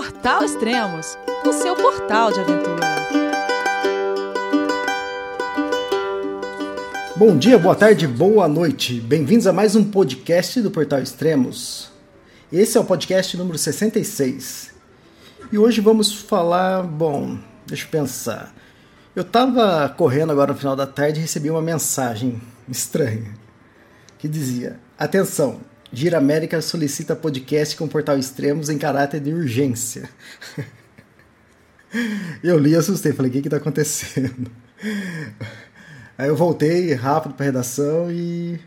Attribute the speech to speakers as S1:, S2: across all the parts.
S1: Portal Extremos, o seu portal de aventura.
S2: Bom dia, boa tarde, boa noite. Bem-vindos a mais um podcast do Portal Extremos. Esse é o podcast número 66. E hoje vamos falar, bom, deixa eu pensar. Eu tava correndo agora no final da tarde e recebi uma mensagem estranha que dizia: Atenção, Gira América solicita podcast com Portal Extremos em caráter de urgência. eu li e assustei, falei: O que que tá acontecendo? Aí eu voltei rápido para redação e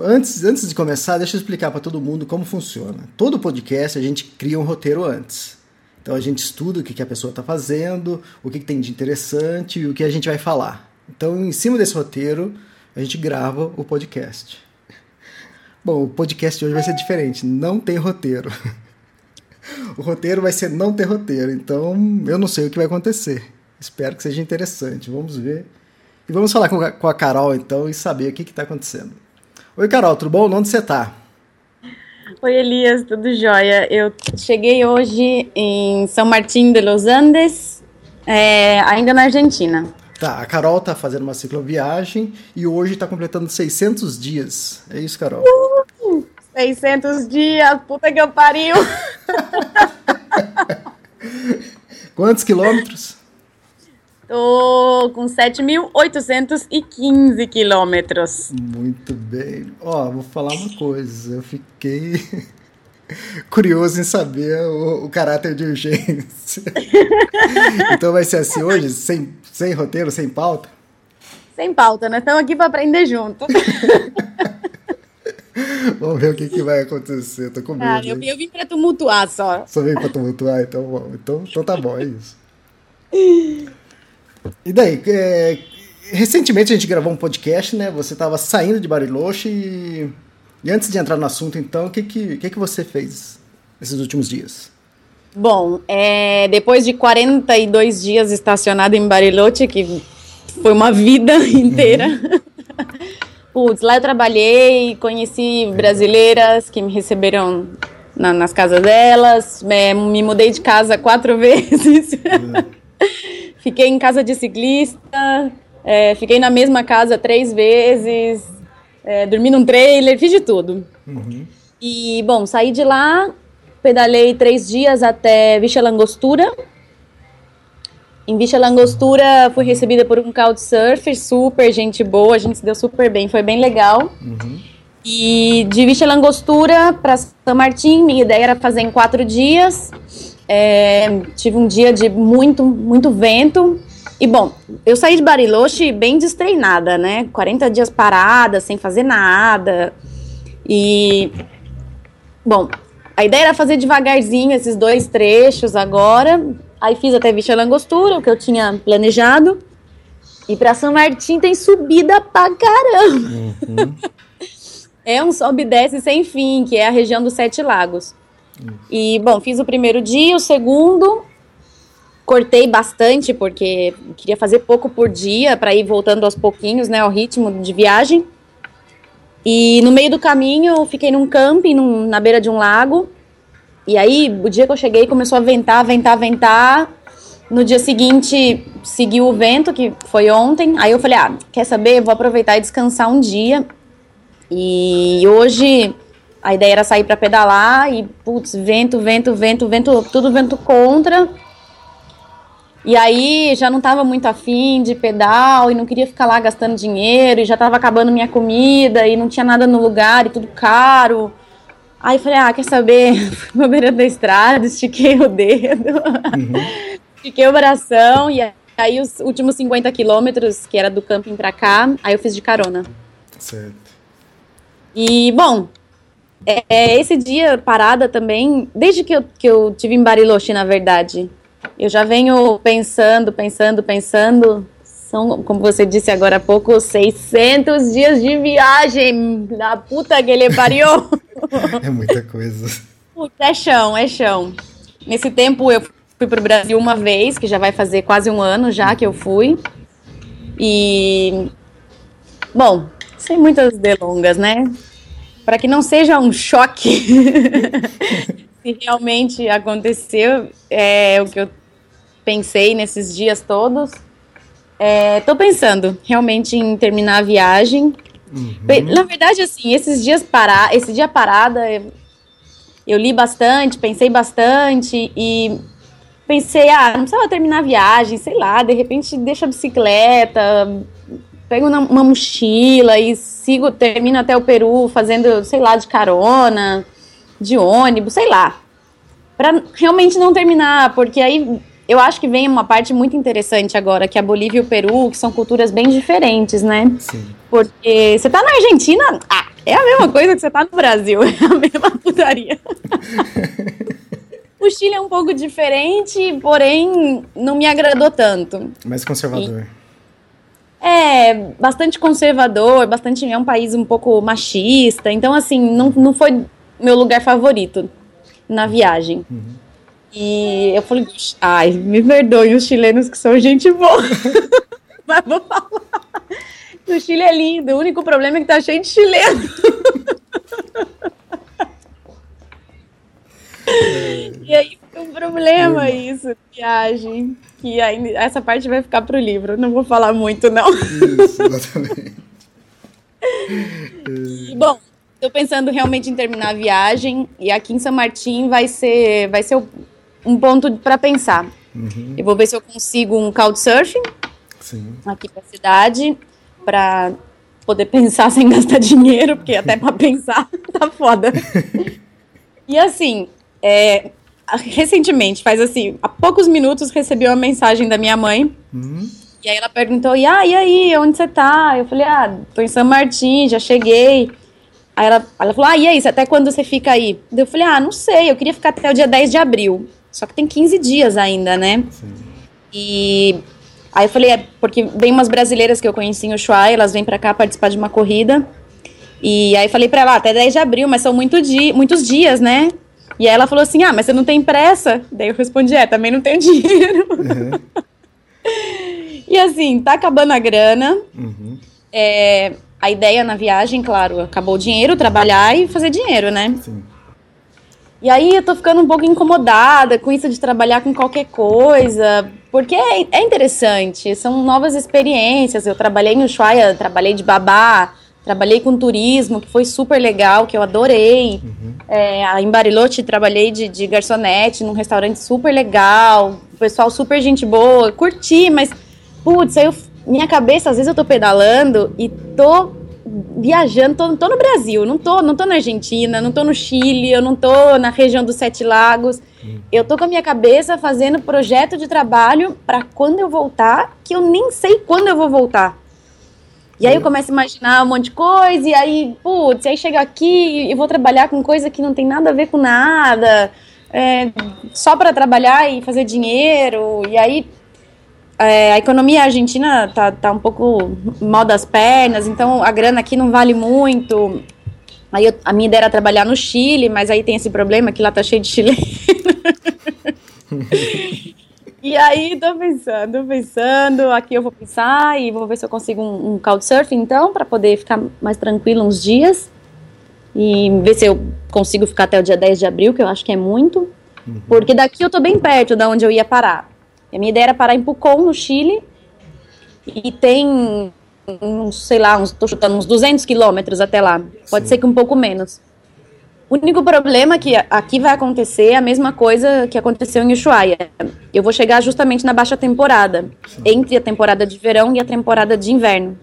S2: Antes, antes de começar, deixa eu explicar para todo mundo como funciona. Todo podcast a gente cria um roteiro antes. Então a gente estuda o que, que a pessoa está fazendo, o que, que tem de interessante e o que a gente vai falar. Então, em cima desse roteiro, a gente grava o podcast. Bom, o podcast de hoje vai ser diferente, não tem roteiro. O roteiro vai ser não ter roteiro, então eu não sei o que vai acontecer. Espero que seja interessante, vamos ver. E vamos falar com a Carol então e saber o que está acontecendo. Oi, Carol, tudo bom? Onde você está?
S3: Oi, Elias, tudo jóia? Eu cheguei hoje em São Martín de los Andes, é, ainda na Argentina.
S2: Tá, a Carol tá fazendo uma cicloviagem e hoje tá completando 600 dias. É isso, Carol?
S3: Uh, 600 dias, puta que eu pariu!
S2: Quantos quilômetros?
S3: Tô com 7.815 quilômetros.
S2: Muito bem. Ó, vou falar uma coisa. Eu fiquei curioso em saber o, o caráter de urgência. então vai ser assim hoje, sem, sem roteiro, sem pauta?
S3: Sem pauta, nós estamos aqui para aprender junto.
S2: Vamos ver o que, que vai acontecer. Tô com medo. Ah,
S3: eu, eu vim para tumultuar só.
S2: Só vim para tumultuar, então bom. Então, então tá bom, é isso. E daí, é, recentemente a gente gravou um podcast, né? Você estava saindo de Bariloche e, e, antes de entrar no assunto, então, o que, que, que, que você fez nesses últimos dias?
S3: Bom, é, depois de 42 dias estacionado em Bariloche, que foi uma vida inteira. Uhum. Putz, lá eu trabalhei, conheci brasileiras que me receberam na, nas casas delas, é, me mudei de casa quatro vezes. Uhum. Fiquei em casa de ciclista, é, fiquei na mesma casa três vezes, é, dormi num trailer, fiz de tudo. Uhum. E, bom, saí de lá, pedalei três dias até Vicha Langostura. Em Vicha Langostura, fui recebida por um couchsurfer, super gente boa, a gente se deu super bem, foi bem legal. Uhum. E de Vicha Langostura para São Martim, minha ideia era fazer em quatro dias. É, tive um dia de muito, muito vento. E bom, eu saí de Bariloche bem destreinada, né? 40 dias parada, sem fazer nada. E. Bom, a ideia era fazer devagarzinho esses dois trechos agora. Aí fiz até Vicha Langostura, o que eu tinha planejado. E para São Martim tem subida pra caramba. Uhum. é um sobe e desce sem fim, que é a região dos Sete Lagos. E, bom, fiz o primeiro dia, o segundo, cortei bastante, porque queria fazer pouco por dia, para ir voltando aos pouquinhos, né, ao ritmo de viagem. E no meio do caminho, eu fiquei num camping, num, na beira de um lago. E aí, o dia que eu cheguei, começou a ventar, ventar, ventar. No dia seguinte, seguiu o vento, que foi ontem. Aí eu falei, ah, quer saber? Vou aproveitar e descansar um dia. E hoje a ideia era sair para pedalar e, putz, vento, vento, vento, vento, tudo vento contra. E aí já não estava muito afim de pedal e não queria ficar lá gastando dinheiro e já estava acabando minha comida e não tinha nada no lugar e tudo caro. Aí falei, ah, quer saber? Fui pra beira da estrada, estiquei o dedo, uhum. estiquei o bração e aí os últimos 50 quilômetros, que era do camping pra cá, aí eu fiz de carona. Certo. E, bom, é, esse dia parada também, desde que eu, que eu tive em Bariloche, na verdade, eu já venho pensando, pensando, pensando. São, como você disse agora há pouco, 600 dias de viagem. Da puta que ele pariu.
S2: é muita coisa.
S3: Puta, é chão, é chão. Nesse tempo eu fui para o Brasil uma vez, que já vai fazer quase um ano já que eu fui. E. Bom, sem muitas delongas, né? para que não seja um choque. se realmente aconteceu, é o que eu pensei nesses dias todos. Estou é, pensando realmente em terminar a viagem. Uhum. Na verdade, assim, esses dias parar, esse dia parada, eu, li bastante, pensei bastante e pensei, ah, não precisava terminar a viagem, sei lá, de repente deixa a bicicleta, pego uma, uma mochila e sigo, termino até o Peru fazendo, sei lá, de carona, de ônibus, sei lá. Para realmente não terminar, porque aí eu acho que vem uma parte muito interessante agora, que a Bolívia e o Peru, que são culturas bem diferentes, né? Sim. Porque você tá na Argentina, ah, é a mesma coisa que você tá no Brasil, é a mesma putaria. o Chile é um pouco diferente, porém não me agradou tanto.
S2: Mais conservador.
S3: E, é, bastante conservador, bastante é um país um pouco machista, então assim, não, não foi meu lugar favorito na viagem. Uhum. E eu falei, ai, me perdoem os chilenos que são gente boa. Mas vou falar. O Chile é lindo, o único problema é que tá cheio de chileno. e aí foi um problema isso, viagem. Que ainda, essa parte vai ficar pro livro, não vou falar muito, não. Isso, exatamente. e, bom, tô pensando realmente em terminar a viagem e aqui em São Martim vai ser, vai ser um ponto para pensar. Uhum. Eu vou ver se eu consigo um couchsurfing Sim. aqui para a cidade para poder pensar sem gastar dinheiro, porque até para pensar tá foda. e assim, é, recentemente, faz assim, há poucos minutos recebi uma mensagem da minha mãe. Uhum. E aí ela perguntou: e, ah, e aí, onde você tá? Eu falei: ah, tô em São Martim, já cheguei. Aí ela, ela falou: ah, e aí, até quando você fica aí? Eu falei: ah, não sei, eu queria ficar até o dia 10 de abril. Só que tem 15 dias ainda, né? Sim. E aí eu falei, é porque vem umas brasileiras que eu conheci em Ushuaia, elas vêm para cá participar de uma corrida. E aí falei para ela, ah, até 10 de abril, mas são muito di muitos dias, né? E aí ela falou assim, ah, mas você não tem pressa? Daí eu respondi, é, também não tenho dinheiro. Uhum. e assim, tá acabando a grana. Uhum. É, a ideia na viagem, claro, acabou o dinheiro, trabalhar e fazer dinheiro, né? Sim. E aí eu tô ficando um pouco incomodada com isso de trabalhar com qualquer coisa, porque é, é interessante, são novas experiências. Eu trabalhei em Ushuaia, trabalhei de babá, trabalhei com turismo, que foi super legal, que eu adorei. Uhum. É, em Bariloche trabalhei de, de garçonete num restaurante super legal, pessoal super gente boa, curti, mas, putz, aí eu, minha cabeça, às vezes eu tô pedalando e tô viajando, tô, tô no Brasil, não tô, não tô na Argentina, não tô no Chile, eu não tô na região dos Sete Lagos. Hum. Eu tô com a minha cabeça fazendo projeto de trabalho para quando eu voltar, que eu nem sei quando eu vou voltar. E aí eu começo a imaginar um monte de coisa, e aí, putz, aí chega aqui e vou trabalhar com coisa que não tem nada a ver com nada, é, só para trabalhar e fazer dinheiro, e aí é, a economia argentina tá, tá um pouco mal das pernas, então a grana aqui não vale muito. Aí eu, a minha ideia era trabalhar no Chile, mas aí tem esse problema que lá tá cheio de chileno. e aí tô pensando, pensando, aqui eu vou pensar e vou ver se eu consigo um, um couchsurfing então, para poder ficar mais tranquilo uns dias. E ver se eu consigo ficar até o dia 10 de abril, que eu acho que é muito. Uhum. Porque daqui eu tô bem perto da onde eu ia parar. A minha ideia era parar em Pucón, no Chile, e tem uns, sei lá, uns, tô chutando uns 200 quilômetros até lá. Pode Sim. ser que um pouco menos. O único problema é que aqui vai acontecer a mesma coisa que aconteceu em Ushuaia. Eu vou chegar justamente na baixa temporada, Sim. entre a temporada de verão e a temporada de inverno.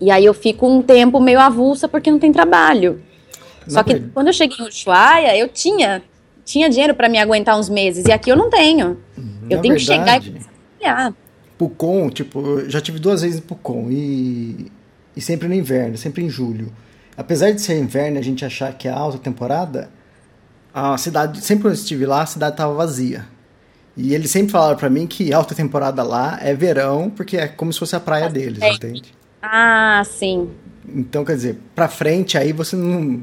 S3: E aí eu fico um tempo meio avulsa porque não tem trabalho. Só que quando eu cheguei em Ushuaia, eu tinha tinha dinheiro para me aguentar uns meses e aqui eu não tenho. Eu Na tenho verdade, que chegar e trabalhar.
S2: Pucon, tipo, já tive duas vezes em Pucon e, e sempre no inverno, sempre em julho. Apesar de ser inverno a gente achar que é alta temporada, a cidade, sempre que eu estive lá, a cidade estava vazia. E eles sempre falaram para mim que alta temporada lá é verão, porque é como se fosse a praia deles, é. entende?
S3: Ah, sim.
S2: Então, quer dizer, pra frente aí você não.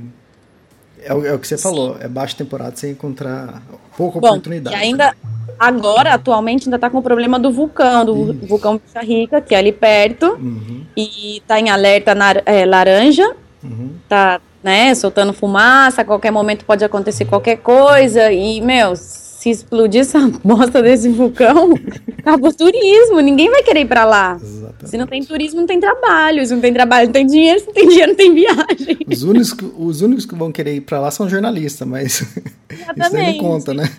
S2: É o, é o que você Sim. falou, é baixa temporada você encontrar pouca Bom, oportunidade.
S3: E ainda, Agora, atualmente, ainda está com o problema do vulcão, do Isso. vulcão Picha Rica, que é ali perto. Uhum. E está em alerta na, é, laranja. Uhum. Tá, né, soltando fumaça, a qualquer momento pode acontecer qualquer coisa. E, meu, se explodir essa bosta desse vulcão, acabou o turismo, ninguém vai querer ir pra lá. Exatamente. Se não tem turismo, não tem trabalho. Se não tem trabalho, não tem dinheiro. Se não tem dinheiro, não tem viagem.
S2: Os únicos, os únicos que vão querer ir pra lá são jornalistas, mas Exatamente. isso não conta, né?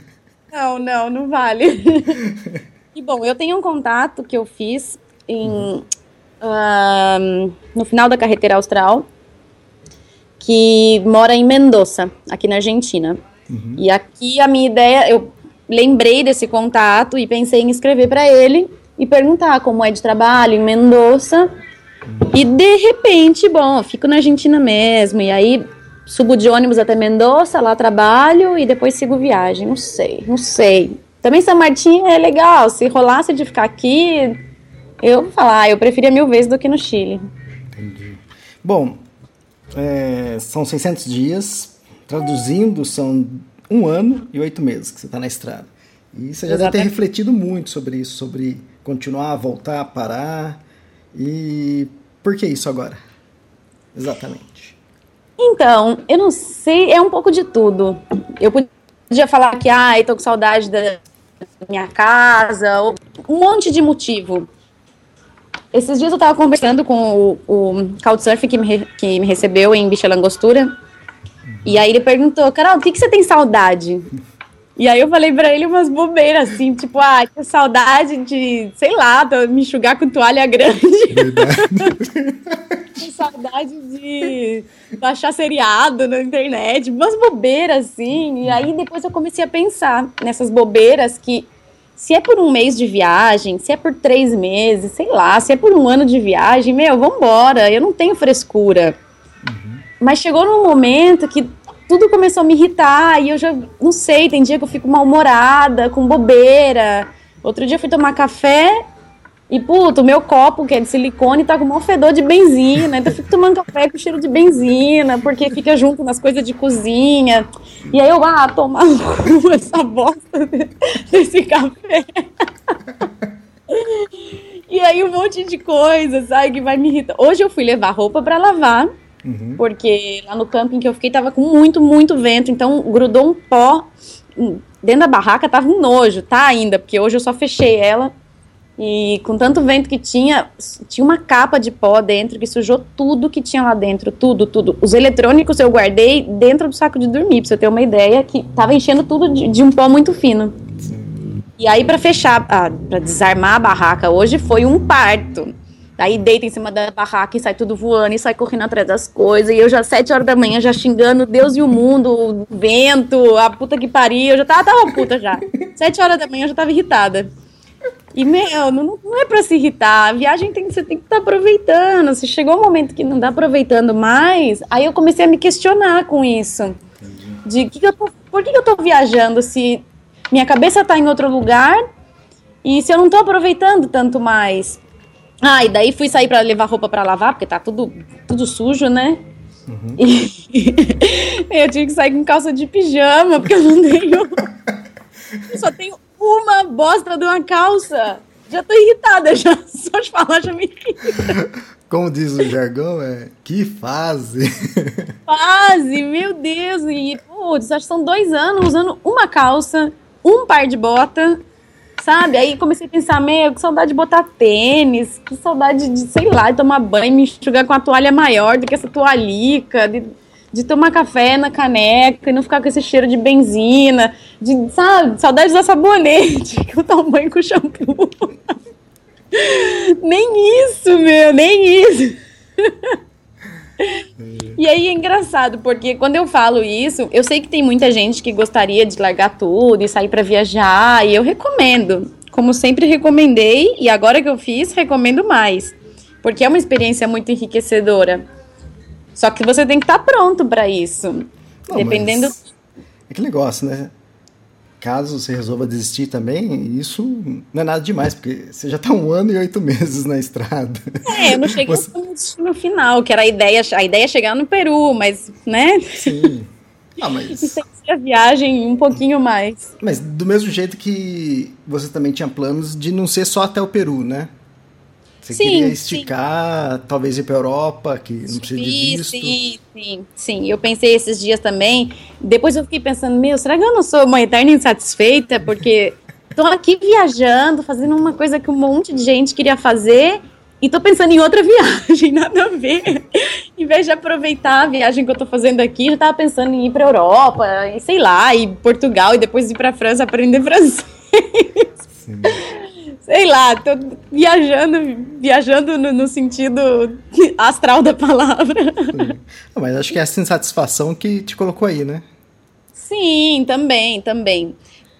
S3: Não, não, não vale. e bom, eu tenho um contato que eu fiz em, uhum. uh, no final da carreteira austral, que mora em Mendoza, aqui na Argentina. Uhum. E aqui a minha ideia, eu lembrei desse contato e pensei em escrever para ele e perguntar como é de trabalho em Mendoza. Uhum. E de repente, bom, fico na Argentina mesmo. E aí subo de ônibus até Mendoza, lá trabalho e depois sigo viagem. Não sei, não sei. Também São Martin é legal. Se rolasse de ficar aqui, eu vou falar, eu preferia mil vezes do que no Chile.
S2: Entendi. Bom, é, são 600 dias. Traduzindo, são um ano e oito meses que você está na estrada. E você já Exatamente. deve ter refletido muito sobre isso, sobre continuar, voltar, parar. E por que isso agora? Exatamente.
S3: Então, eu não sei, é um pouco de tudo. Eu podia falar que, ai, ah, tô com saudade da minha casa, um monte de motivo. Esses dias eu tava conversando com o, o Couchsurf que me, que me recebeu em Bicha Langostura, e aí ele perguntou, Carol, o que, que você tem saudade? E aí eu falei pra ele umas bobeiras, assim, tipo, ah, que saudade de, sei lá, me enxugar com toalha grande. que saudade de baixar seriado na internet, umas bobeiras, assim. E aí depois eu comecei a pensar nessas bobeiras que, se é por um mês de viagem, se é por três meses, sei lá, se é por um ano de viagem, meu, vambora, eu não tenho frescura. Uhum. Mas chegou num momento que tudo começou a me irritar e eu já não sei, tem dia que eu fico mal-humorada, com bobeira. Outro dia eu fui tomar café e, puto, meu copo, que é de silicone, tá com um fedor de benzina. Então eu fico tomando café com cheiro de benzina, porque fica junto nas coisas de cozinha. E aí eu, ah, tomar essa bosta desse café. e aí um monte de coisa, sabe, que vai me irritar. Hoje eu fui levar roupa para lavar. Uhum. Porque lá no camping que eu fiquei tava com muito, muito vento, então grudou um pó dentro da barraca, tava um nojo, tá ainda, porque hoje eu só fechei ela. E com tanto vento que tinha, tinha uma capa de pó dentro que sujou tudo que tinha lá dentro, tudo, tudo. Os eletrônicos eu guardei dentro do saco de dormir, pra você ter uma ideia, que tava enchendo tudo de, de um pó muito fino. E aí, para fechar, ah, para desarmar a barraca hoje foi um parto. Aí deita em cima da barraca e sai tudo voando e sai correndo atrás das coisas. E eu já, sete horas da manhã, já xingando Deus e o mundo, o vento, a puta que pariu. Eu já tava, tava puta já. Sete horas da manhã eu já tava irritada. E, meu, não, não é pra se irritar. A viagem tem, você tem que estar tá aproveitando. Se chegou um momento que não dá aproveitando mais, aí eu comecei a me questionar com isso. De que que eu tô, por que, que eu tô viajando se minha cabeça tá em outro lugar e se eu não tô aproveitando tanto mais? Ah, e daí fui sair para levar roupa para lavar, porque tá tudo, tudo sujo, né? Uhum. E eu tive que sair com calça de pijama, porque eu não tenho. eu só tenho uma bosta de uma calça. Já tô irritada, já. Só de falar já me irrita.
S2: Como diz o jargão, é que fase.
S3: Fase, meu Deus. E, putz, acho que são dois anos usando uma calça, um par de bota sabe? Aí comecei a pensar, meu, que saudade de botar tênis, que saudade de, sei lá, de tomar banho, me enxugar com a toalha maior do que essa toalhica, de, de tomar café na caneca e não ficar com esse cheiro de benzina, de, sabe, saudade de usar sabonete, que eu tomo banho com shampoo. nem isso, meu, nem isso. E aí é engraçado, porque quando eu falo isso, eu sei que tem muita gente que gostaria de largar tudo e sair para viajar, e eu recomendo. Como sempre recomendei, e agora que eu fiz, recomendo mais. Porque é uma experiência muito enriquecedora. Só que você tem que estar tá pronto para isso. Não, dependendo.
S2: É que negócio, né? Caso você resolva desistir também, isso não é nada demais, porque você já está um ano e oito meses na estrada.
S3: É, eu não cheguei você... no final, que era a ideia, a ideia é chegar no Peru, mas, né?
S2: Sim. Não, mas...
S3: a viagem um pouquinho mais.
S2: Mas do mesmo jeito que você também tinha planos de não ser só até o Peru, né? Você sim, queria esticar, sim. talvez ir para Europa, que não precisa de visto.
S3: Sim, sim, sim. Eu pensei esses dias também. Depois eu fiquei pensando, meu, será que eu não sou uma eterna insatisfeita? Porque tô aqui viajando, fazendo uma coisa que um monte de gente queria fazer e tô pensando em outra viagem, nada a ver. em vez de aproveitar a viagem que eu tô fazendo aqui, eu tava pensando em ir pra Europa, e sei lá, ir Portugal e depois ir pra França aprender francês. Sim sei lá, tô viajando, viajando no, no sentido astral da palavra.
S2: mas acho que é essa insatisfação que te colocou aí, né?
S3: Sim, também, também.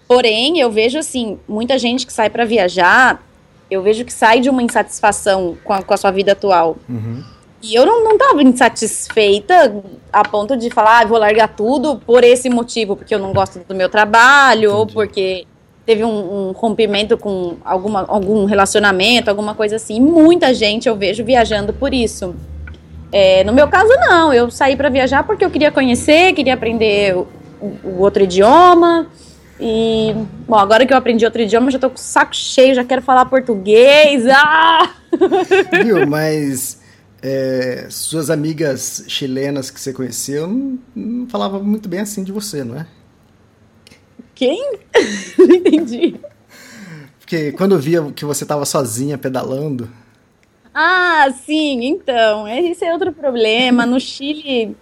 S3: Porém, eu vejo assim, muita gente que sai para viajar, eu vejo que sai de uma insatisfação com a, com a sua vida atual. Uhum. E eu não, não tava insatisfeita a ponto de falar, ah, vou largar tudo por esse motivo, porque eu não gosto do meu trabalho, Entendi. ou porque teve um, um, rompimento com alguma, algum relacionamento, alguma coisa assim. Muita gente eu vejo viajando por isso. É, no meu caso, não. Eu saí para viajar porque eu queria conhecer, queria aprender o, o, outro idioma. E, bom, agora que eu aprendi outro idioma, já tô com o saco cheio, já quero falar português. Ah!
S2: Viu, mas é, suas amigas chilenas que você conheceu não, não falavam muito bem assim de você, não é?
S3: Quem? Não entendi.
S2: Porque quando eu via que você estava sozinha pedalando.
S3: Ah, sim, então. Esse é outro problema. No Chile,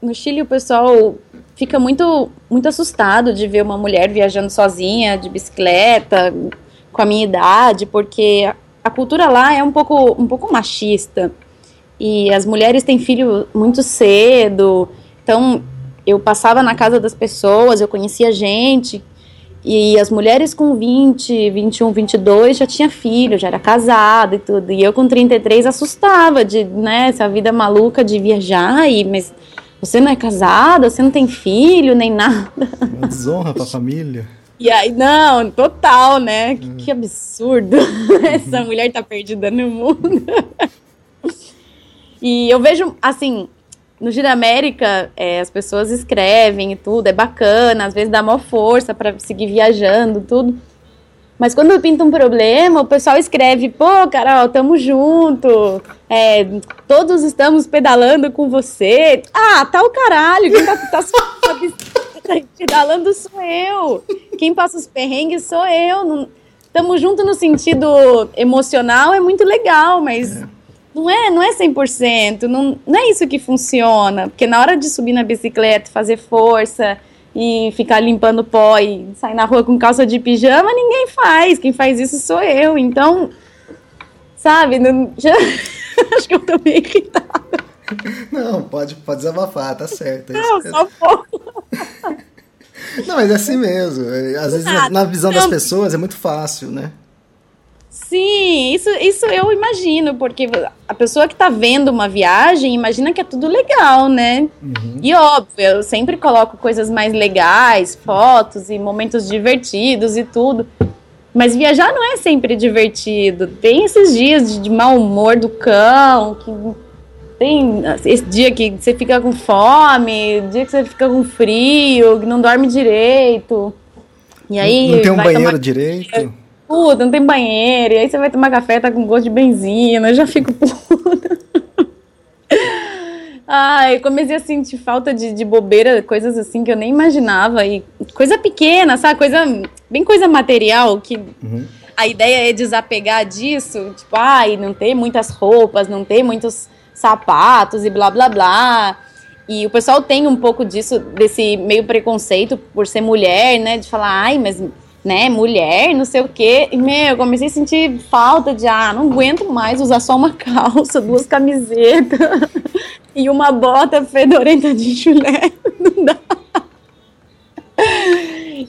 S3: no Chile o pessoal fica muito, muito assustado de ver uma mulher viajando sozinha, de bicicleta, com a minha idade, porque a cultura lá é um pouco, um pouco machista. E as mulheres têm filho muito cedo. Então, eu passava na casa das pessoas, eu conhecia gente, e as mulheres com 20, 21, 22 já tinha filho, já era casada e tudo. E eu com 33 assustava de, né, essa vida maluca de viajar e mas você não é casada, você não tem filho, nem nada.
S2: Uma desonra pra família.
S3: E aí, não, total, né? Que, que absurdo. Essa mulher tá perdida no mundo. e eu vejo, assim, no Giro América, é, as pessoas escrevem e tudo, é bacana, às vezes dá maior força para seguir viajando, tudo. Mas quando pinta um problema, o pessoal escreve, pô, Carol, tamo junto, é, todos estamos pedalando com você. Ah, tá o caralho, quem tá, tá pedalando sou eu. Quem passa os perrengues sou eu. Não, tamo junto no sentido emocional, é muito legal, mas... É não é, não é 100%, não, não é isso que funciona, porque na hora de subir na bicicleta, fazer força e ficar limpando pó e sair na rua com calça de pijama, ninguém faz, quem faz isso sou eu, então, sabe, não, já, acho que eu tô meio irritada.
S2: Não, pode, pode desabafar, tá certo.
S3: É não, só pouco.
S2: Não, mas é assim mesmo. Às vezes, ah, na visão das pessoas, é muito fácil, né?
S3: Sim, isso, isso eu imagino, porque a pessoa que está vendo uma viagem imagina que é tudo legal, né? Uhum. E óbvio, eu sempre coloco coisas mais legais, fotos e momentos divertidos e tudo. Mas viajar não é sempre divertido. Tem esses dias de, de mau humor do cão, que tem esse dia que você fica com fome, dia que você fica com frio, que não dorme direito.
S2: E aí não, não tem um banheiro tomar... direito
S3: puta, não tem banheiro. E aí você vai tomar café, tá com gosto de benzina. Eu já fico puta. Ai, comecei a sentir falta de, de bobeira, coisas assim que eu nem imaginava. E coisa pequena, sabe? Coisa, bem coisa material, que uhum. a ideia é desapegar disso. Tipo, ai, não ter muitas roupas, não ter muitos sapatos e blá blá blá. E o pessoal tem um pouco disso, desse meio preconceito por ser mulher, né? De falar, ai, mas né, mulher, não sei o quê. E, meu, eu comecei a sentir falta de, ah, não aguento mais usar só uma calça, duas camisetas e uma bota fedorenta de chulé. Não dá.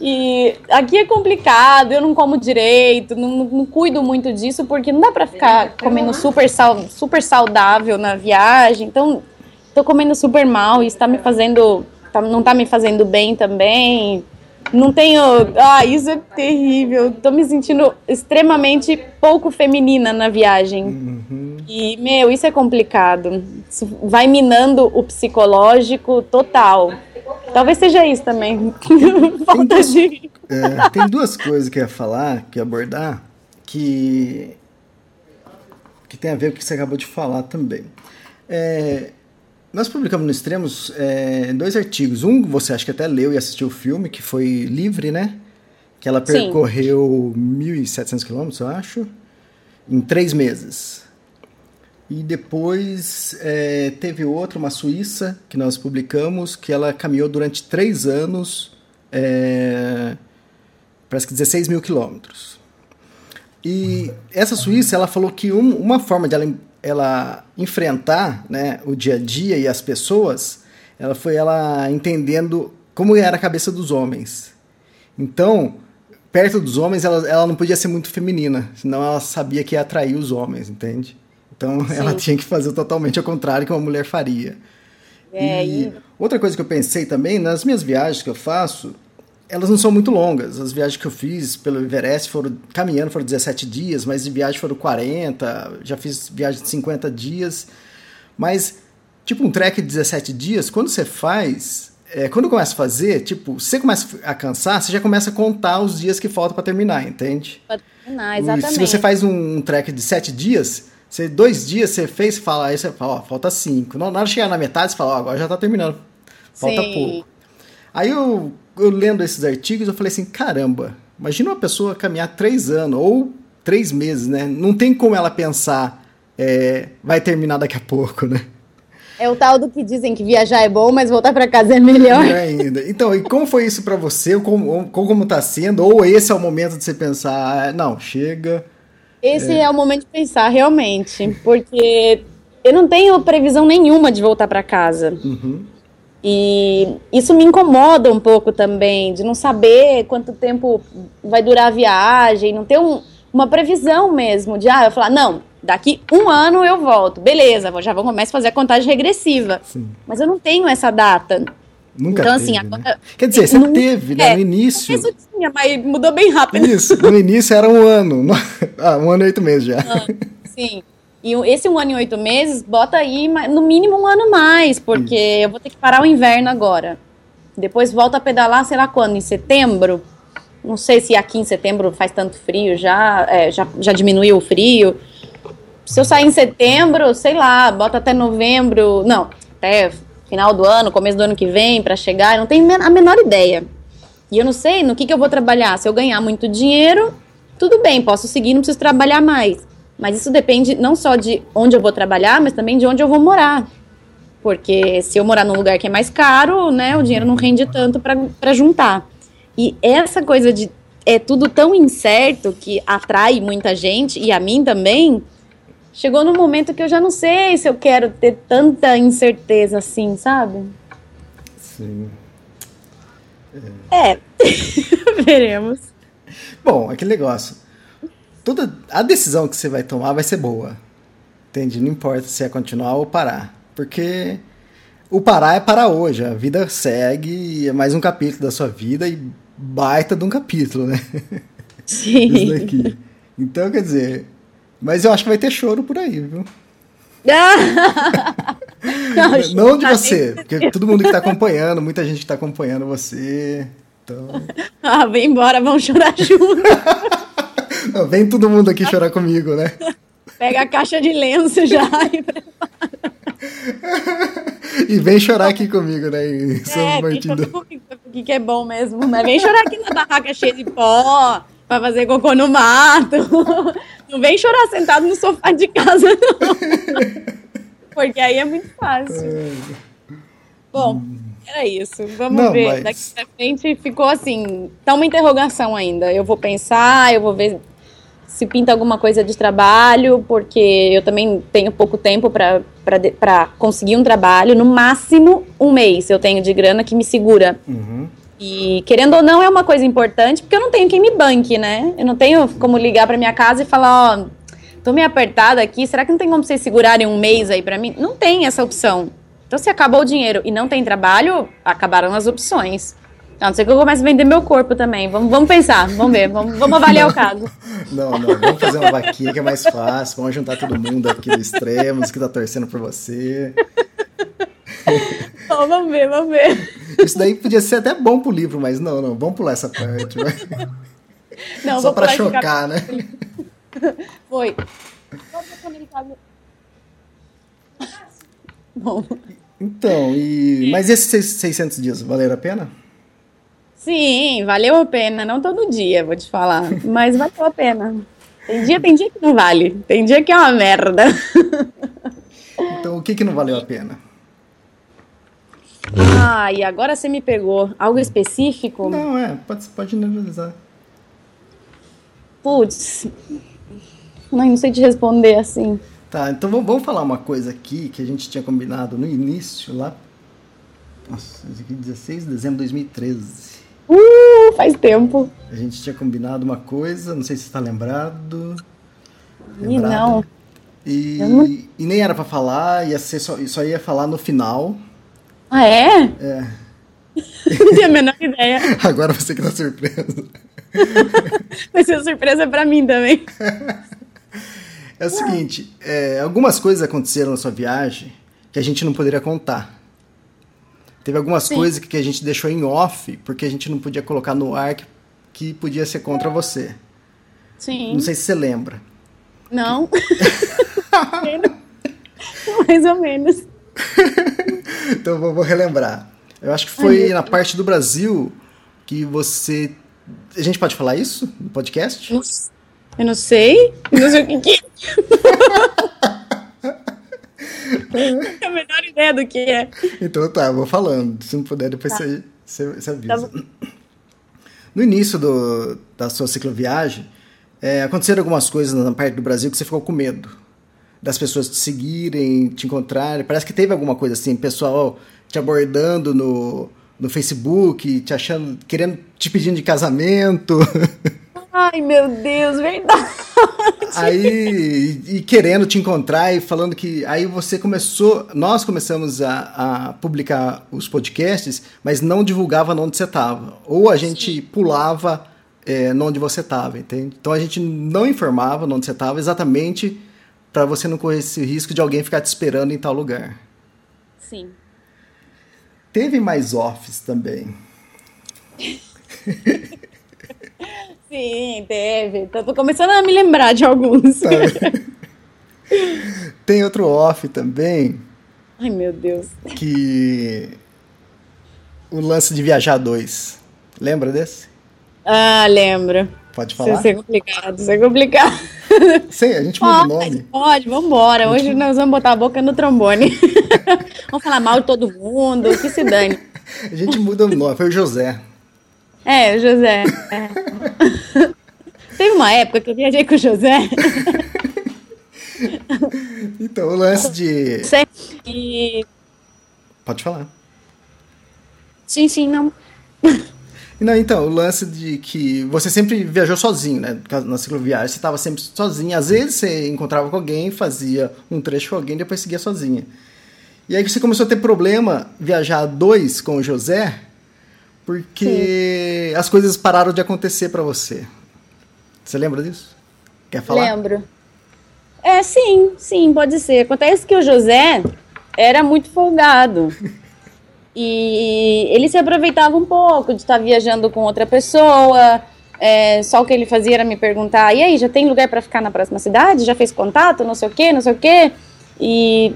S3: E aqui é complicado, eu não como direito, não, não cuido muito disso, porque não dá pra ficar comendo super, sal, super saudável na viagem. Então, tô comendo super mal e está me fazendo, tá, não tá me fazendo bem também. Não tenho. Ah, isso é terrível. Tô me sentindo extremamente pouco feminina na viagem. Uhum. E, meu, isso é complicado. Isso vai minando o psicológico total. Talvez seja isso também.
S2: Falta duas, de. É, tem duas coisas que eu ia falar, que ia abordar, que. que tem a ver com o que você acabou de falar também. É, nós publicamos no Extremos é, dois artigos. Um você acha que até leu e assistiu o filme, que foi Livre, né? Que ela percorreu 1.700 quilômetros, eu acho, em três meses. E depois é, teve outro, uma suíça, que nós publicamos, que ela caminhou durante três anos, é, parece que 16 mil quilômetros. E essa suíça, ela falou que um, uma forma de ela, ela enfrentar né, o dia a dia e as pessoas, ela foi ela entendendo como era a cabeça dos homens. Então, perto dos homens, ela, ela não podia ser muito feminina, senão ela sabia que ia atrair os homens, entende? Então Sim. ela tinha que fazer totalmente ao contrário que uma mulher faria. É, e, e outra coisa que eu pensei também, nas minhas viagens que eu faço, elas não são muito longas. As viagens que eu fiz pelo Everest foram caminhando foram 17 dias, mas de viagem foram 40, já fiz viagem de 50 dias. Mas tipo um trek de 17 dias, quando você faz, é, quando começa a fazer, tipo, você começa a cansar, você já começa a contar os dias que faltam para terminar, entende?
S3: Para terminar, exatamente.
S2: E se você faz um, um trek de 7 dias, você, dois dias você fez, fala, aí você fala, ó, falta cinco. Na hora de chegar na metade, você fala, ó, agora já tá terminando. Falta Sim. pouco. Aí eu, eu lendo esses artigos, eu falei assim, caramba, imagina uma pessoa caminhar três anos ou três meses, né? Não tem como ela pensar, é, vai terminar daqui a pouco, né?
S3: É o tal do que dizem que viajar é bom, mas voltar para casa é melhor.
S2: É ainda. Então, e como foi isso para você? Como, como tá sendo? Ou esse é o momento de você pensar, ah, não, chega,
S3: esse é. é o momento de pensar, realmente. Porque eu não tenho previsão nenhuma de voltar para casa. Uhum. E isso me incomoda um pouco também, de não saber quanto tempo vai durar a viagem, não ter um, uma previsão mesmo, de, ah, eu falar, não, daqui um ano eu volto, beleza, já vou começar a fazer a contagem regressiva. Sim. Mas eu não tenho essa data.
S2: Nunca então, assim, teve, assim, agora, né? Quer dizer, você nunca, teve, né? É, no início.
S3: Isso tinha, mas mudou bem rápido.
S2: Isso, no início era um ano. ah, um ano e oito meses já. Ah,
S3: sim. E esse um ano e oito meses, bota aí no mínimo um ano mais, porque eu vou ter que parar o inverno agora. Depois volta a pedalar, sei lá quando, em setembro. Não sei se aqui em setembro faz tanto frio já, é, já, já diminuiu o frio. Se eu sair em setembro, sei lá, bota até novembro. Não, até final do ano, começo do ano que vem, para chegar, eu não tenho a menor ideia. E eu não sei no que, que eu vou trabalhar. Se eu ganhar muito dinheiro, tudo bem, posso seguir, não preciso trabalhar mais. Mas isso depende não só de onde eu vou trabalhar, mas também de onde eu vou morar. Porque se eu morar num lugar que é mais caro, né, o dinheiro não rende tanto para juntar. E essa coisa de é tudo tão incerto que atrai muita gente, e a mim também, chegou no momento que eu já não sei se eu quero ter tanta incerteza assim, sabe?
S2: Sim.
S3: É. é. Veremos.
S2: Bom, aquele negócio. Toda a decisão que você vai tomar vai ser boa. Entende? Não importa se é continuar ou parar. Porque o parar é para hoje. A vida segue, é mais um capítulo da sua vida e baita de um capítulo, né?
S3: Sim.
S2: Então, quer dizer, mas eu acho que vai ter choro por aí, viu? não, não de você, porque todo mundo que está acompanhando, muita gente que está acompanhando você. Então...
S3: Ah, vem embora, vamos chorar junto.
S2: Não, vem todo mundo aqui chorar comigo, né?
S3: Pega a caixa de lenço já e prepara.
S2: E vem chorar aqui comigo, né? Em São é, Martin do...
S3: comigo, que é bom mesmo. Mas vem chorar aqui na barraca cheia de pó, pra fazer cocô no mato. Não vem chorar sentado no sofá de casa, não. Porque aí é muito fácil. É. Bom, era isso. Vamos não, ver. Mas... Daqui pra frente ficou assim, tá uma interrogação ainda. Eu vou pensar, eu vou ver se pinta alguma coisa de trabalho, porque eu também tenho pouco tempo para conseguir um trabalho. No máximo um mês eu tenho de grana que me segura. Uhum. E querendo ou não é uma coisa importante, porque eu não tenho quem me banque, né? Eu não tenho como ligar para minha casa e falar, ó, tô meio apertada aqui, será que não tem como vocês segurarem um mês aí para mim? Não tem essa opção. Então se acabou o dinheiro e não tem trabalho, acabaram as opções. A não ser que eu comece a vender meu corpo também. Vamos, vamos pensar, vamos ver, vamos, vamos avaliar o caso.
S2: Não, não, vamos fazer uma vaquinha que é mais fácil. Vamos juntar todo mundo aqui do Extremos que tá torcendo por você.
S3: Bom, vamos ver, vamos ver.
S2: Isso daí podia ser até bom pro livro, mas não, não, vamos pular essa parte. Não, Só para chocar, né?
S3: Foi.
S2: Bom. Então, e... mas esses 600 dias valeram a pena?
S3: Sim, valeu a pena. Não todo dia, vou te falar, mas valeu a pena. Tem dia, tem dia que não vale. Tem dia que é uma merda.
S2: Então, o que, que não valeu a pena?
S3: Ah, e agora você me pegou. Algo específico?
S2: Não, é, pode, pode generalizar.
S3: Putz, não, sei te responder assim.
S2: Tá, então vamos falar uma coisa aqui que a gente tinha combinado no início, lá. Nossa, 16 de dezembro de 2013.
S3: Uh, faz tempo.
S2: A gente tinha combinado uma coisa, não sei se está lembrado.
S3: E não.
S2: E, não... e nem era para falar, ia ser só, só ia falar no final.
S3: Ah, é?
S2: É.
S3: não tinha a menor ideia.
S2: Agora você que tá surpreso.
S3: Vai ser surpresa para mim também.
S2: É o seguinte, é, algumas coisas aconteceram na sua viagem que a gente não poderia contar. Teve algumas Sim. coisas que a gente deixou em off porque a gente não podia colocar no ar que, que podia ser contra você.
S3: Sim.
S2: Não sei se você lembra.
S3: Não. Mais ou menos.
S2: então vou, vou relembrar. Eu acho que foi Ai, na parte do Brasil que você. A gente pode falar isso no podcast?
S3: Eu não sei. Eu não sei o que, que é. não tenho a menor ideia do que é.
S2: Então tá, eu vou falando. Se não puder, depois tá. você, você, você avisa. Tá no início do, da sua cicloviagem, é, aconteceram algumas coisas na parte do Brasil que você ficou com medo. Das pessoas te seguirem, te encontrarem. Parece que teve alguma coisa assim, pessoal te abordando no, no Facebook, te achando, querendo, te pedindo de casamento.
S3: Ai, meu Deus, verdade.
S2: Aí, e, querendo te encontrar e falando que. Aí você começou. Nós começamos a, a publicar os podcasts, mas não divulgava onde você estava. Ou a gente Sim. pulava é, onde você estava, entende? Então a gente não informava onde você estava exatamente para você não correr esse risco de alguém ficar te esperando em tal lugar.
S3: Sim.
S2: Teve mais offs também.
S3: Sim, teve. Tô, tô começando a me lembrar de alguns. Tá.
S2: Tem outro off também.
S3: Ai, meu Deus.
S2: Que. O lance de viajar dois. Lembra desse?
S3: Ah, lembro.
S2: Pode falar?
S3: Isso é complicado, isso é complicado.
S2: Sim, a gente muda o nome.
S3: Pode, vambora. Hoje gente... nós vamos botar a boca no trombone. vamos falar mal de todo mundo, que se dane.
S2: A gente muda o nome, foi o José.
S3: É, o José. É. Teve uma época que eu viajei com o José.
S2: então, o lance de.
S3: E...
S2: Pode falar.
S3: Sim, sim, não.
S2: Não, então, o lance de que você sempre viajou sozinho, né? Na cicloviagem, você estava sempre sozinho. Às vezes você encontrava com alguém, fazia um trecho com alguém, depois seguia sozinha. E aí você começou a ter problema viajar dois com o José, porque Sim. as coisas pararam de acontecer para você. Você lembra disso? Quer falar?
S3: Lembro. É, sim, sim, pode ser. Acontece que o José era muito folgado. e ele se aproveitava um pouco de estar viajando com outra pessoa. É, só o que ele fazia era me perguntar: e aí, já tem lugar para ficar na próxima cidade? Já fez contato? Não sei o quê, não sei o quê. E,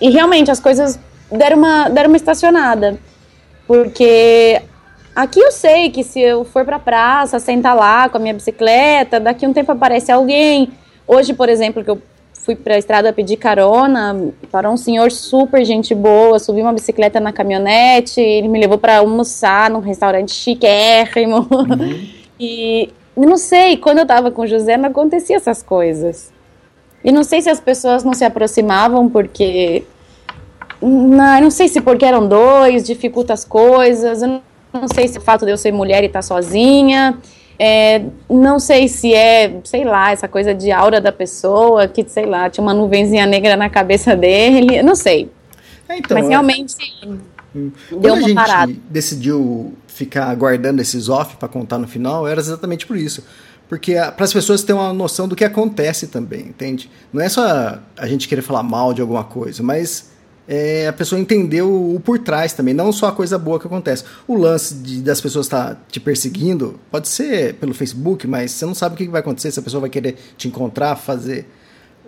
S3: e realmente as coisas deram uma, deram uma estacionada. Porque aqui eu sei que se eu for pra praça, sentar lá com a minha bicicleta, daqui um tempo aparece alguém. Hoje, por exemplo, que eu fui pra estrada pedir carona, parou um senhor super gente boa, subi uma bicicleta na caminhonete, ele me levou para almoçar num restaurante chiquérrimo. Uhum. E não sei, quando eu tava com o José não acontecia essas coisas. E não sei se as pessoas não se aproximavam porque não, não sei se porque eram dois, dificulta as coisas. Eu não, sei se o fato de eu ser mulher e estar tá sozinha. É, não sei se é, sei lá, essa coisa de aura da pessoa, que, sei lá, tinha uma nuvenzinha negra na cabeça dele. Não sei. É, então, Mas realmente
S2: hum. deu uma parada. a gente decidiu ficar aguardando esses off para contar no final, era exatamente por isso porque para as pessoas terem uma noção do que acontece também, entende? Não é só a gente querer falar mal de alguma coisa, mas é, a pessoa entendeu o, por trás também, não só a coisa boa que acontece. O lance de, das pessoas estar tá te perseguindo pode ser pelo Facebook, mas você não sabe o que vai acontecer, se a pessoa vai querer te encontrar, fazer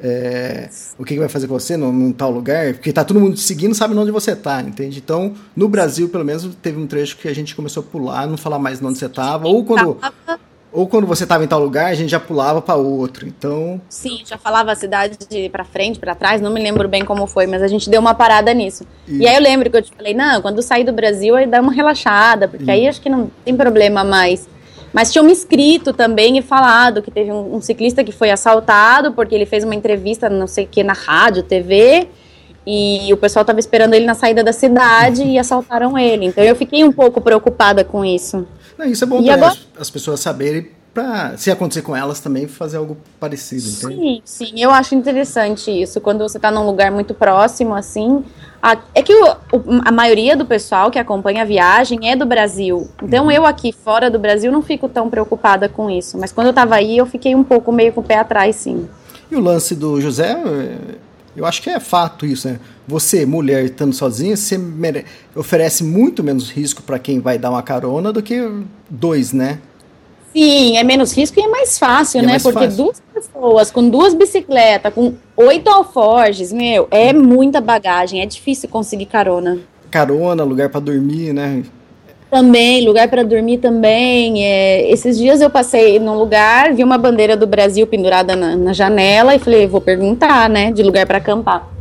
S2: é, o que, que vai fazer com você num, num, tal lugar, porque tá todo mundo te seguindo, sabe onde você tá, entende? Então, no Brasil, pelo menos, teve um trecho que a gente começou a pular, não falar mais onde você tava, ou quando ou quando você estava em tal lugar, a gente já pulava para outro. Então.
S3: Sim, já falava a cidade para frente, para trás, não me lembro bem como foi, mas a gente deu uma parada nisso. E, e aí eu lembro que eu te falei, não, quando sair do Brasil aí dá uma relaxada, porque e... aí acho que não tem problema mais. Mas tinham me escrito também e falado que teve um, um, ciclista que foi assaltado porque ele fez uma entrevista, não sei o que, na rádio, TV, e o pessoal estava esperando ele na saída da cidade e assaltaram ele. Então eu fiquei um pouco preocupada com isso.
S2: Não, isso é bom para agora... as, as, pessoas saberem para se acontecer com elas também fazer algo parecido,
S3: entende? Sim, sim, eu acho interessante isso. Quando você está num lugar muito próximo, assim, a, é que o, a maioria do pessoal que acompanha a viagem é do Brasil. Então uhum. eu aqui fora do Brasil não fico tão preocupada com isso. Mas quando eu estava aí, eu fiquei um pouco meio com o pé atrás, sim.
S2: E o lance do José, eu acho que é fato isso, né? Você, mulher, estando sozinha, você mere... oferece muito menos risco para quem vai dar uma carona do que dois, né?
S3: Sim, é menos risco e é mais fácil, é né? Mais Porque fácil. duas pessoas com duas bicicletas, com oito alforjes, meu, é muita bagagem, é difícil conseguir carona.
S2: Carona, lugar para dormir, né?
S3: Também, lugar para dormir também. É, esses dias eu passei num lugar, vi uma bandeira do Brasil pendurada na, na janela e falei, vou perguntar, né, de lugar para acampar.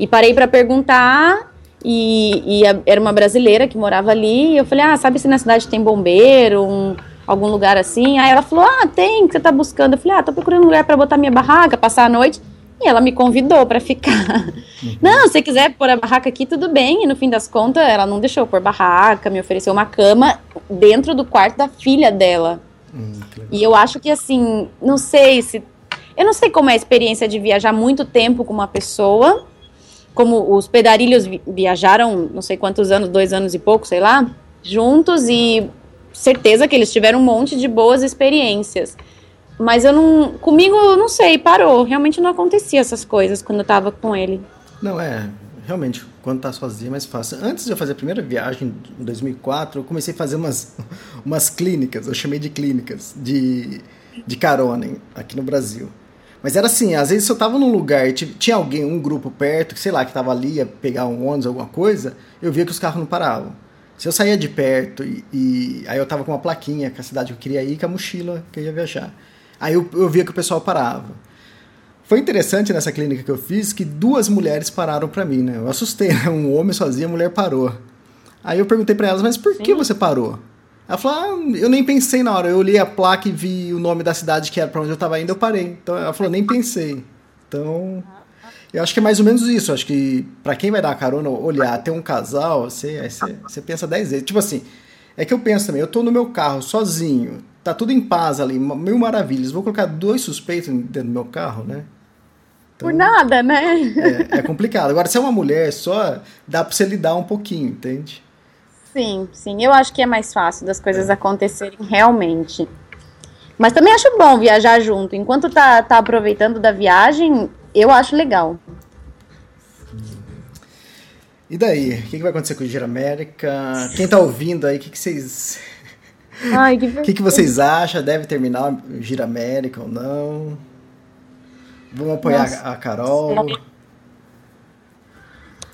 S3: E parei para perguntar e, e a, era uma brasileira que morava ali. E eu falei, ah, sabe se na cidade tem bombeiro, um, algum lugar assim? Aí ela falou, ah, tem, que você tá buscando. Eu falei, ah, tô procurando um lugar para botar minha barraca, passar a noite. E ela me convidou para ficar. Uhum. Não, se quiser pôr a barraca aqui, tudo bem. E no fim das contas, ela não deixou pôr barraca, me ofereceu uma cama dentro do quarto da filha dela. Uhum. E eu acho que assim, não sei se. Eu não sei como é a experiência de viajar muito tempo com uma pessoa. Como os pedarilhos viajaram, não sei quantos anos, dois anos e pouco, sei lá, juntos, e certeza que eles tiveram um monte de boas experiências. Mas eu não. Comigo, eu não sei, parou. Realmente não acontecia essas coisas quando eu tava com ele.
S2: Não, é. Realmente, quando tá sozinho é mais fácil. Antes de eu fazer a primeira viagem, em 2004, eu comecei a fazer umas, umas clínicas, eu chamei de clínicas, de, de carona aqui no Brasil. Mas era assim, às vezes se eu tava num lugar e tinha alguém, um grupo perto, que sei lá, que tava ali, ia pegar um ônibus, alguma coisa, eu via que os carros não paravam. Se eu saía de perto e, e aí eu tava com uma plaquinha, com a cidade que eu queria ir, com a mochila que eu ia viajar. Aí eu, eu via que o pessoal parava. Foi interessante nessa clínica que eu fiz que duas mulheres pararam para mim, né? Eu assustei, né? um homem sozinho, a mulher parou. Aí eu perguntei para elas, mas por Sim. que você parou? Ela falou, ah, eu nem pensei na hora, eu olhei a placa e vi o nome da cidade que era para onde eu tava indo, eu parei. Então ela falou, nem pensei. Então, eu acho que é mais ou menos isso. Eu acho que para quem vai dar carona, olhar, ter um casal, você, você, você pensa dez vezes. Tipo assim, é que eu penso também, eu tô no meu carro sozinho, tá tudo em paz ali, mil maravilhas. Vou colocar dois suspeitos dentro do meu carro, né?
S3: Então, Por nada, né?
S2: É, é, complicado. Agora, se é uma mulher só, dá pra você lidar um pouquinho, entende?
S3: Sim, sim. Eu acho que é mais fácil das coisas é. acontecerem realmente. Mas também acho bom viajar junto. Enquanto tá, tá aproveitando da viagem, eu acho legal.
S2: E daí? O que, que vai acontecer com o Gira América? Quem tá ouvindo aí, o que, que vocês
S3: Ai, que,
S2: que, que vocês acham? Deve terminar o Gira América ou não? Vamos apoiar Nossa. a Carol?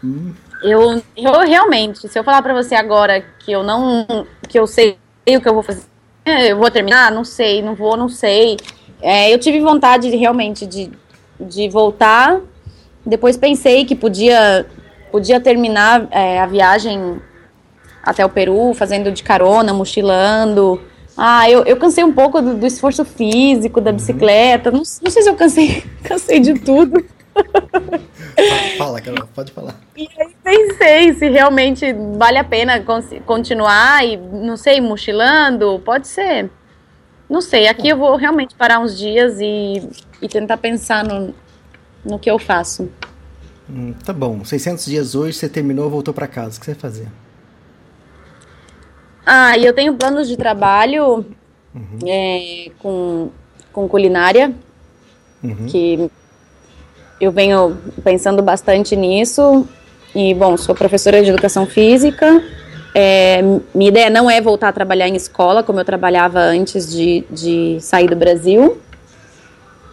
S3: Hum. Eu, eu realmente, se eu falar para você agora que eu não, que eu sei o que eu vou fazer, eu vou terminar, não sei, não vou, não sei. É, eu tive vontade de, realmente de, de voltar. Depois pensei que podia, podia terminar é, a viagem até o Peru, fazendo de carona, mochilando. Ah, eu, eu cansei um pouco do, do esforço físico, da uhum. bicicleta. Não, não sei se eu cansei, cansei de tudo.
S2: Fala, Carol, pode falar.
S3: E aí pensei se realmente vale a pena continuar e, não sei, mochilando. Pode ser. Não sei, aqui eu vou realmente parar uns dias e, e tentar pensar no, no que eu faço.
S2: Hum, tá bom, 600 dias hoje, você terminou, voltou para casa. O que você vai fazer?
S3: Ah, e eu tenho planos de trabalho uhum. é, com, com culinária, uhum. que eu venho pensando bastante nisso. E, bom, sou professora de educação física. É, minha ideia não é voltar a trabalhar em escola, como eu trabalhava antes de, de sair do Brasil.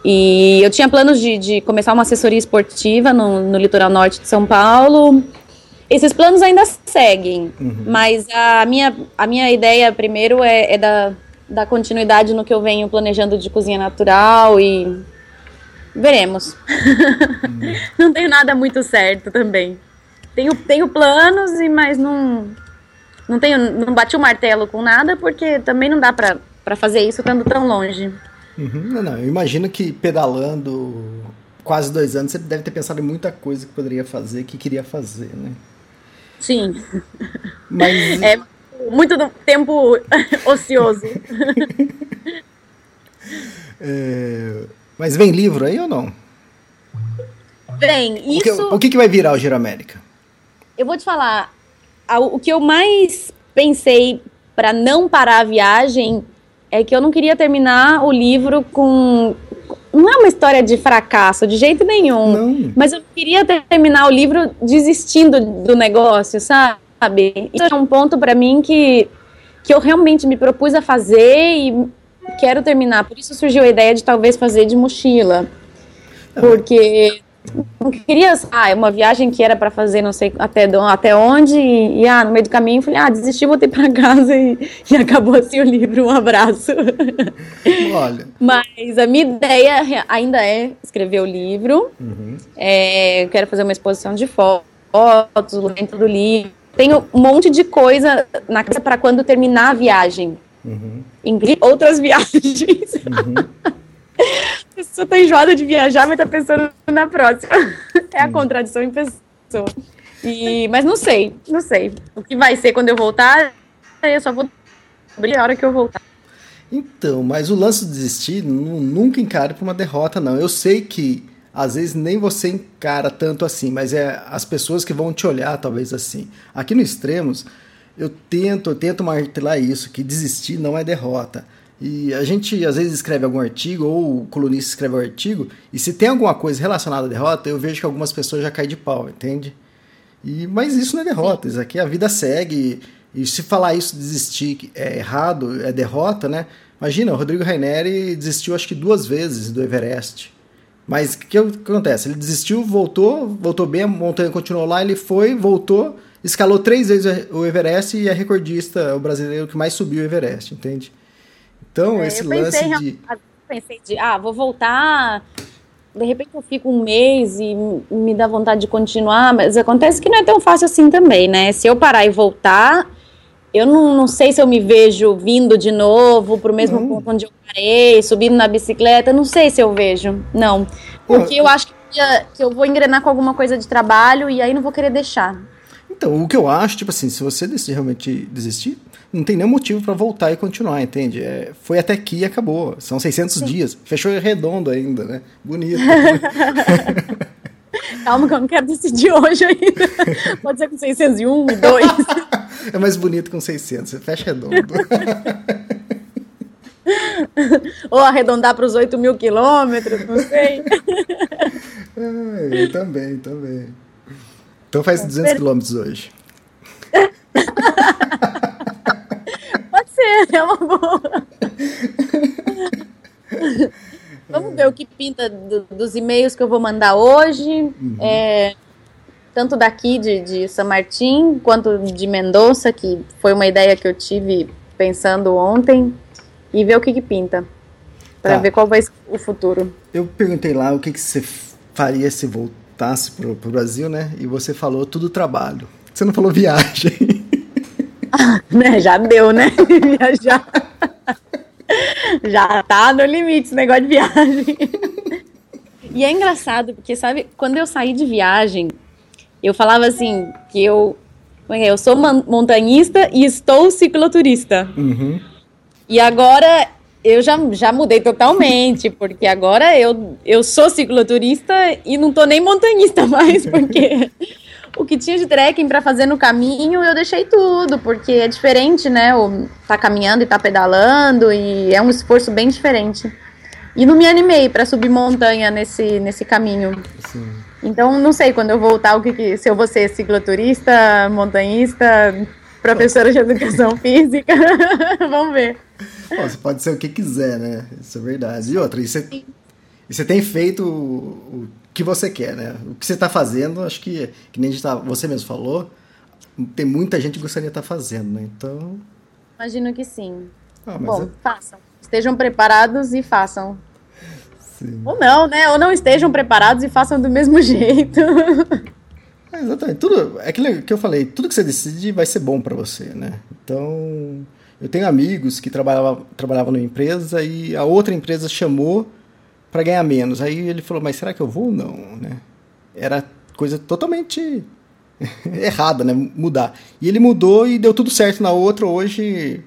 S3: E eu tinha planos de, de começar uma assessoria esportiva no, no, litoral norte de São Paulo. Esses planos ainda seguem, uhum. mas a minha, a minha ideia primeiro é, é da, da continuidade no que eu venho planejando de cozinha natural e veremos. Uhum. não tenho nada muito certo também. Tenho, tenho planos, e mas não, não tenho, não bati o martelo com nada porque também não dá para fazer isso estando tão longe.
S2: Uhum, não, não, eu imagino que pedalando quase dois anos você deve ter pensado em muita coisa que poderia fazer, que queria fazer, né?
S3: Sim. Mas... É muito tempo ocioso.
S2: é, mas vem livro aí ou não?
S3: Vem, isso...
S2: O que, o que, que vai virar o Giro América?
S3: Eu vou te falar, o que eu mais pensei para não parar a viagem é que eu não queria terminar o livro com. Não é uma história de fracasso, de jeito nenhum. Não. Mas eu queria terminar o livro desistindo do negócio, sabe? Isso é um ponto para mim que, que eu realmente me propus a fazer e quero terminar. Por isso surgiu a ideia de talvez fazer de mochila. Porque não queria, ah, é uma viagem que era para fazer não sei até, até onde, e, e, ah, no meio do caminho falei, ah, desisti, voltei para casa e, e, acabou assim o livro, um abraço. Olha. Mas a minha ideia ainda é escrever o livro, uhum. é, eu quero fazer uma exposição de fotos dentro do livro, tenho um monte de coisa na casa para quando terminar a viagem. Uhum. outras viagens. Uhum. A pessoa tá enjoada de viajar, mas tá pensando na próxima. É a hum. contradição em pessoa. E, mas não sei, não sei. O que vai ser quando eu voltar, eu só vou abrir a hora que eu voltar.
S2: Então, mas o lance de desistir nunca encara para uma derrota, não. Eu sei que às vezes nem você encara tanto assim, mas é as pessoas que vão te olhar talvez assim. Aqui no Extremos, eu tento, eu tento martelar isso, que desistir não é derrota. E a gente às vezes escreve algum artigo, ou o colunista escreve um artigo, e se tem alguma coisa relacionada à derrota, eu vejo que algumas pessoas já caem de pau, entende? E, mas isso não é derrota, isso aqui a vida segue, e se falar isso, desistir é errado, é derrota, né? Imagina, o Rodrigo Raineri desistiu acho que duas vezes do Everest. Mas o que, que, acontece? Ele desistiu, voltou, voltou bem, a montanha continuou lá, ele foi, voltou, escalou três vezes o Everest e é recordista, o brasileiro que mais subiu o Everest, entende? Então, é, esse lance pensei, de.
S3: Pensei de, ah, vou voltar. De repente eu fico um mês e me dá vontade de continuar, mas acontece que não é tão fácil assim também, né? Se eu parar e voltar, eu não, não sei se eu me vejo vindo de novo para o mesmo não. ponto onde eu parei, subindo na bicicleta, não sei se eu vejo, não. Porque eu acho que, que eu vou engrenar com alguma coisa de trabalho e aí não vou querer deixar.
S2: Então, o que eu acho, tipo assim, se você decidir realmente desistir, não tem nenhum motivo para voltar e continuar, entende? É, foi até aqui e acabou. São 600 Sim. dias. Fechou redondo ainda, né? Bonito.
S3: Calma que eu não quero decidir hoje ainda. Pode ser com 601 e 2.
S2: é mais bonito com 600. Você fecha redondo.
S3: Ou arredondar para os 8 mil quilômetros, não sei.
S2: É, eu também, também. Então faz 200 quilômetros hoje.
S3: é uma boa. Vamos ver o que pinta do, dos e-mails que eu vou mandar hoje. Uhum. É, tanto daqui de, de São Martin quanto de Mendonça, que foi uma ideia que eu tive pensando ontem, e ver o que, que pinta. Para tá. ver qual vai ser o futuro.
S2: Eu perguntei lá o que, que você faria se voltasse para o Brasil, né? E você falou tudo trabalho. Você não falou viagem.
S3: né? Já deu, né? Viajar. Já tá no limite esse negócio de viagem. E é engraçado, porque, sabe, quando eu saí de viagem, eu falava assim, que eu. É, eu sou montanhista e estou cicloturista. Uhum. E agora eu já, já mudei totalmente, porque agora eu, eu sou cicloturista e não tô nem montanhista mais, porque o que tinha de trekking para fazer no caminho, eu deixei tudo, porque é diferente, né? O tá caminhando e tá pedalando e é um esforço bem diferente. E não me animei para subir montanha nesse, nesse caminho. Sim. Então, não sei quando eu voltar o que, que se eu vou ser cicloturista, montanhista, professora de educação física. Vamos ver.
S2: Bom, você pode ser o que quiser, né? Isso é verdade. E outra, isso é,
S4: E você tem feito o, o que você quer, né? O que você está fazendo, acho que, que nem tá, você mesmo falou, tem muita gente que gostaria de estar tá fazendo, né? Então.
S3: Imagino que sim. Ah, Bom, é... façam. Estejam preparados e façam. Sim. Ou não, né? Ou não estejam preparados e façam do mesmo jeito.
S4: É, exatamente. Tudo, é aquilo que eu falei, tudo que você decide vai ser bom para você, né? Então, eu tenho amigos que trabalhavam, trabalhavam numa empresa e a outra empresa chamou para ganhar menos. Aí ele falou, mas será que eu vou ou não, né? Era coisa totalmente errada, né? Mudar. E ele mudou e deu tudo certo na outra. Hoje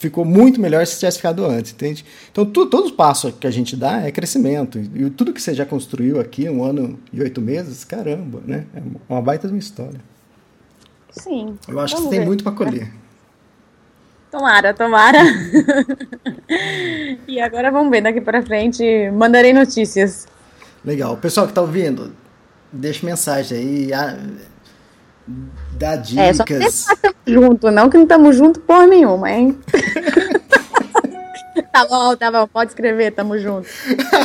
S4: ficou muito melhor se tivesse ficado antes, entende? Então, tu, todo passo que a gente dá é crescimento. E tudo que você já construiu aqui, um ano e oito meses, caramba, né? É uma baita de uma história.
S3: Sim.
S4: Eu acho que você tem muito para colher.
S3: Tomara, tomara. e agora vamos ver daqui para frente. Mandarei notícias.
S4: Legal. Pessoal que está ouvindo, deixa mensagem aí. Dá dicas. É, só que
S3: estamos junto, não que não estamos junto por nenhuma, hein? tá bom, tá bom. Pode escrever, tamo junto.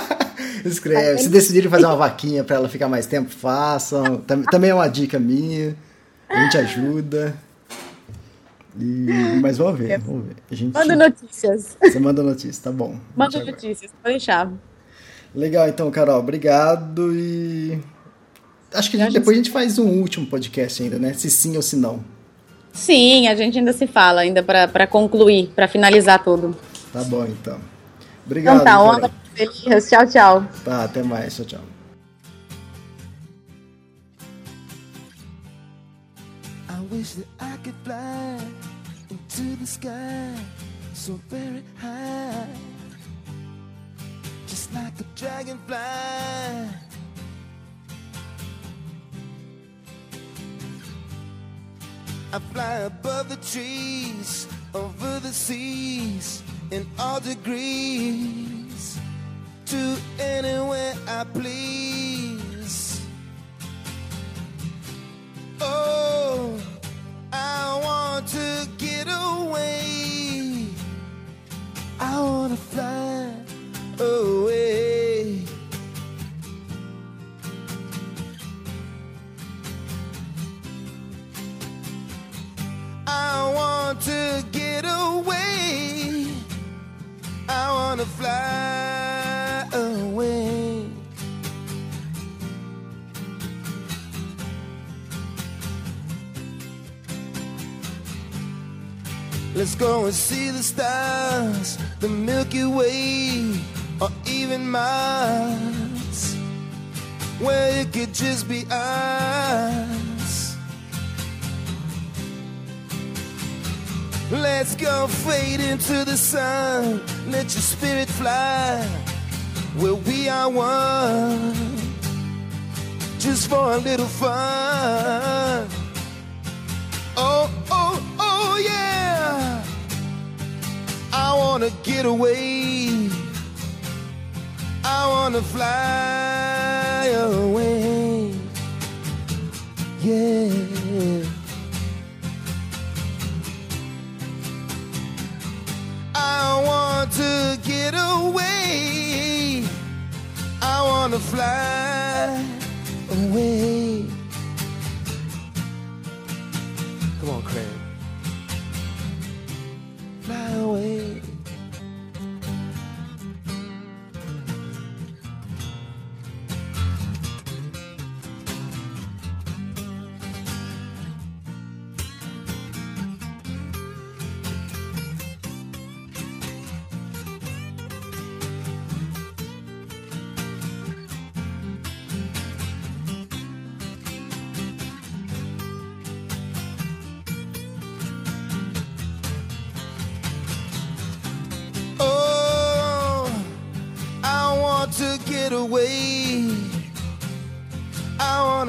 S4: Escreve. Se decidirem fazer uma vaquinha para ela ficar mais tempo, façam. Também é uma dica minha. A gente ajuda. E, mas vamos ver, vamos ver. A gente...
S3: Manda notícias.
S4: Você manda notícias, tá bom.
S3: Manda notícias, pode deixar.
S4: Legal, então, Carol, obrigado e. Acho que a gente, depois a gente faz um último podcast ainda, né? Se sim ou se não.
S3: Sim, a gente ainda se fala, ainda para concluir, para finalizar tudo.
S4: Tá bom, então. Obrigado.
S3: Então tá, onda feliz. Tchau, tchau.
S4: Tá, até mais. Tchau, tchau. I wish that I could fly to the sky so very high, just like a dragonfly. I fly above the trees, over the seas, in all degrees, to anywhere I please. Oh. I want to get away. I want to fly away. I want to get away. I want to fly away. Let's go and see the stars, the Milky Way, or even Mars, where it could just be us. Let's go fade into the sun, let your spirit fly, where we are one, just for a little fun. Oh, oh, oh, yeah. I wanna get away. I wanna fly away. Yeah. Get away. I wanna fly away.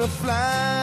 S4: I